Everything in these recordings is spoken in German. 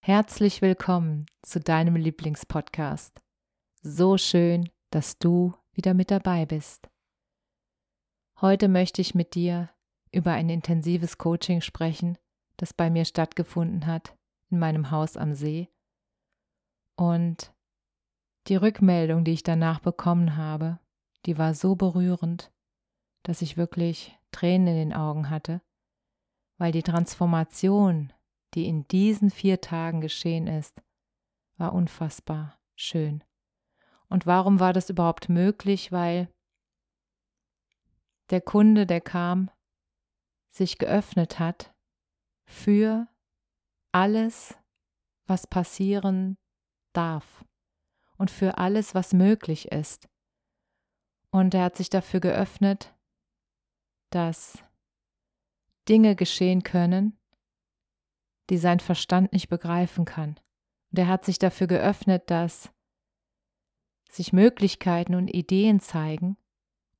Herzlich willkommen zu deinem Lieblingspodcast. So schön, dass du wieder mit dabei bist. Heute möchte ich mit dir über ein intensives Coaching sprechen, das bei mir stattgefunden hat in meinem Haus am See. Und die Rückmeldung, die ich danach bekommen habe, die war so berührend, dass ich wirklich Tränen in den Augen hatte, weil die Transformation, die in diesen vier Tagen geschehen ist, war unfassbar schön. Und warum war das überhaupt möglich? Weil der Kunde, der kam, sich geöffnet hat für alles, was passieren darf und für alles, was möglich ist. Und er hat sich dafür geöffnet, dass Dinge geschehen können, die sein Verstand nicht begreifen kann. Und er hat sich dafür geöffnet, dass sich Möglichkeiten und Ideen zeigen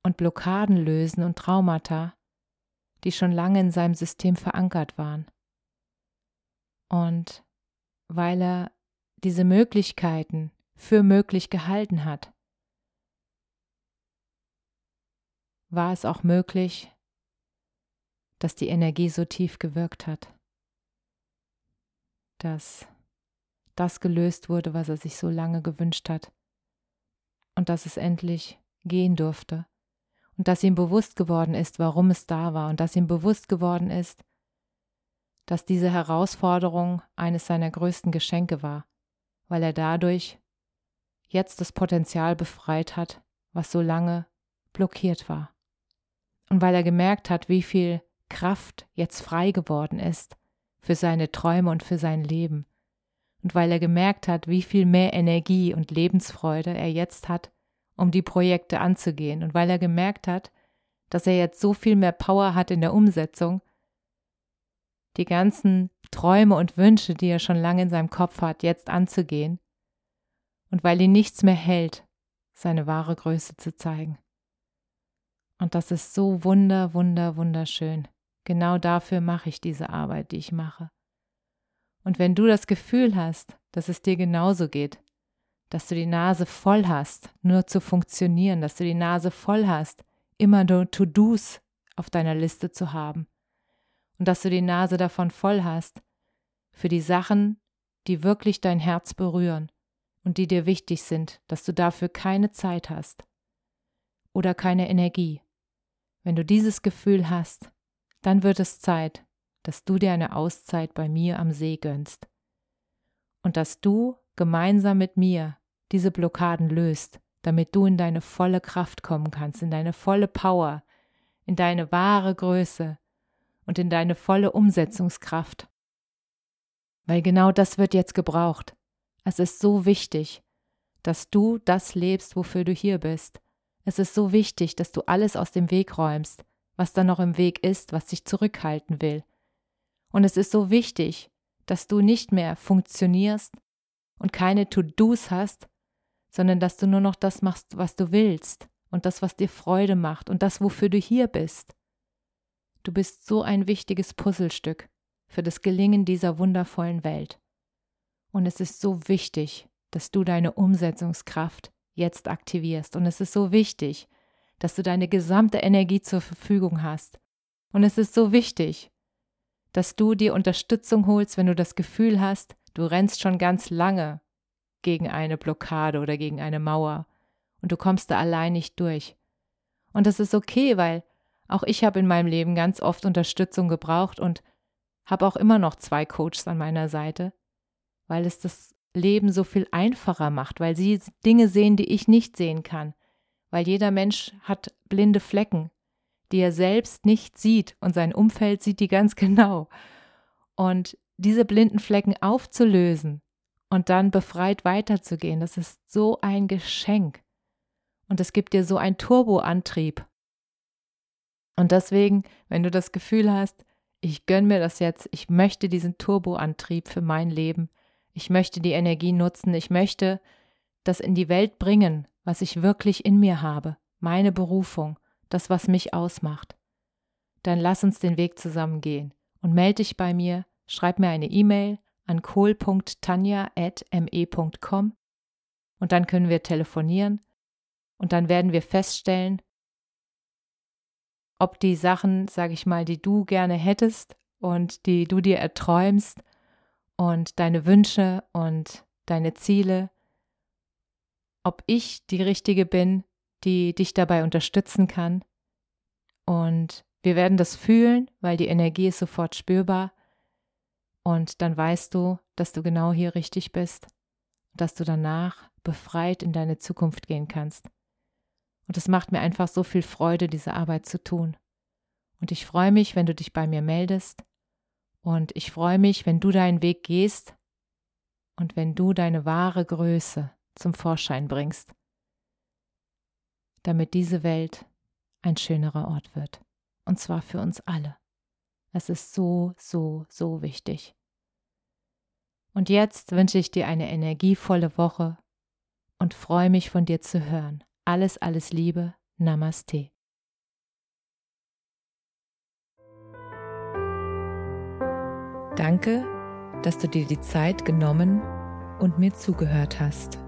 und Blockaden lösen und Traumata, die schon lange in seinem System verankert waren. Und weil er diese Möglichkeiten für möglich gehalten hat, war es auch möglich, dass die Energie so tief gewirkt hat dass das gelöst wurde, was er sich so lange gewünscht hat. Und dass es endlich gehen durfte. Und dass ihm bewusst geworden ist, warum es da war. Und dass ihm bewusst geworden ist, dass diese Herausforderung eines seiner größten Geschenke war, weil er dadurch jetzt das Potenzial befreit hat, was so lange blockiert war. Und weil er gemerkt hat, wie viel Kraft jetzt frei geworden ist, für seine Träume und für sein Leben. Und weil er gemerkt hat, wie viel mehr Energie und Lebensfreude er jetzt hat, um die Projekte anzugehen. Und weil er gemerkt hat, dass er jetzt so viel mehr Power hat in der Umsetzung, die ganzen Träume und Wünsche, die er schon lange in seinem Kopf hat, jetzt anzugehen. Und weil ihn nichts mehr hält, seine wahre Größe zu zeigen. Und das ist so wunder, wunder, wunderschön. Genau dafür mache ich diese Arbeit, die ich mache. Und wenn du das Gefühl hast, dass es dir genauso geht, dass du die Nase voll hast, nur zu funktionieren, dass du die Nase voll hast, immer nur To-Dos auf deiner Liste zu haben und dass du die Nase davon voll hast, für die Sachen, die wirklich dein Herz berühren und die dir wichtig sind, dass du dafür keine Zeit hast oder keine Energie. Wenn du dieses Gefühl hast, dann wird es Zeit, dass du dir eine Auszeit bei mir am See gönnst und dass du gemeinsam mit mir diese Blockaden löst, damit du in deine volle Kraft kommen kannst, in deine volle Power, in deine wahre Größe und in deine volle Umsetzungskraft. Weil genau das wird jetzt gebraucht. Es ist so wichtig, dass du das lebst, wofür du hier bist. Es ist so wichtig, dass du alles aus dem Weg räumst, was da noch im Weg ist, was dich zurückhalten will. Und es ist so wichtig, dass du nicht mehr funktionierst und keine To-Dos hast, sondern dass du nur noch das machst, was du willst und das, was dir Freude macht und das, wofür du hier bist. Du bist so ein wichtiges Puzzlestück für das Gelingen dieser wundervollen Welt. Und es ist so wichtig, dass du deine Umsetzungskraft jetzt aktivierst. Und es ist so wichtig, dass du deine gesamte Energie zur Verfügung hast. Und es ist so wichtig, dass du dir Unterstützung holst, wenn du das Gefühl hast, du rennst schon ganz lange gegen eine Blockade oder gegen eine Mauer und du kommst da allein nicht durch. Und das ist okay, weil auch ich habe in meinem Leben ganz oft Unterstützung gebraucht und habe auch immer noch zwei Coaches an meiner Seite, weil es das Leben so viel einfacher macht, weil sie Dinge sehen, die ich nicht sehen kann. Weil jeder Mensch hat blinde Flecken, die er selbst nicht sieht und sein Umfeld sieht die ganz genau. Und diese blinden Flecken aufzulösen und dann befreit weiterzugehen, das ist so ein Geschenk. Und es gibt dir so einen Turboantrieb. Und deswegen, wenn du das Gefühl hast, ich gönne mir das jetzt, ich möchte diesen Turboantrieb für mein Leben, ich möchte die Energie nutzen, ich möchte das in die Welt bringen, was ich wirklich in mir habe, meine Berufung, das, was mich ausmacht. Dann lass uns den Weg zusammen gehen und melde dich bei mir, schreib mir eine E-Mail an kohl.tanja.me.com und dann können wir telefonieren und dann werden wir feststellen, ob die Sachen, sage ich mal, die du gerne hättest und die du dir erträumst und deine Wünsche und deine Ziele, ob ich die Richtige bin, die dich dabei unterstützen kann. Und wir werden das fühlen, weil die Energie ist sofort spürbar. Und dann weißt du, dass du genau hier richtig bist dass du danach befreit in deine Zukunft gehen kannst. Und es macht mir einfach so viel Freude, diese Arbeit zu tun. Und ich freue mich, wenn du dich bei mir meldest. Und ich freue mich, wenn du deinen Weg gehst und wenn du deine wahre Größe zum Vorschein bringst, damit diese Welt ein schönerer Ort wird. Und zwar für uns alle. Es ist so, so, so wichtig. Und jetzt wünsche ich dir eine energievolle Woche und freue mich von dir zu hören. Alles, alles Liebe. Namaste. Danke, dass du dir die Zeit genommen und mir zugehört hast.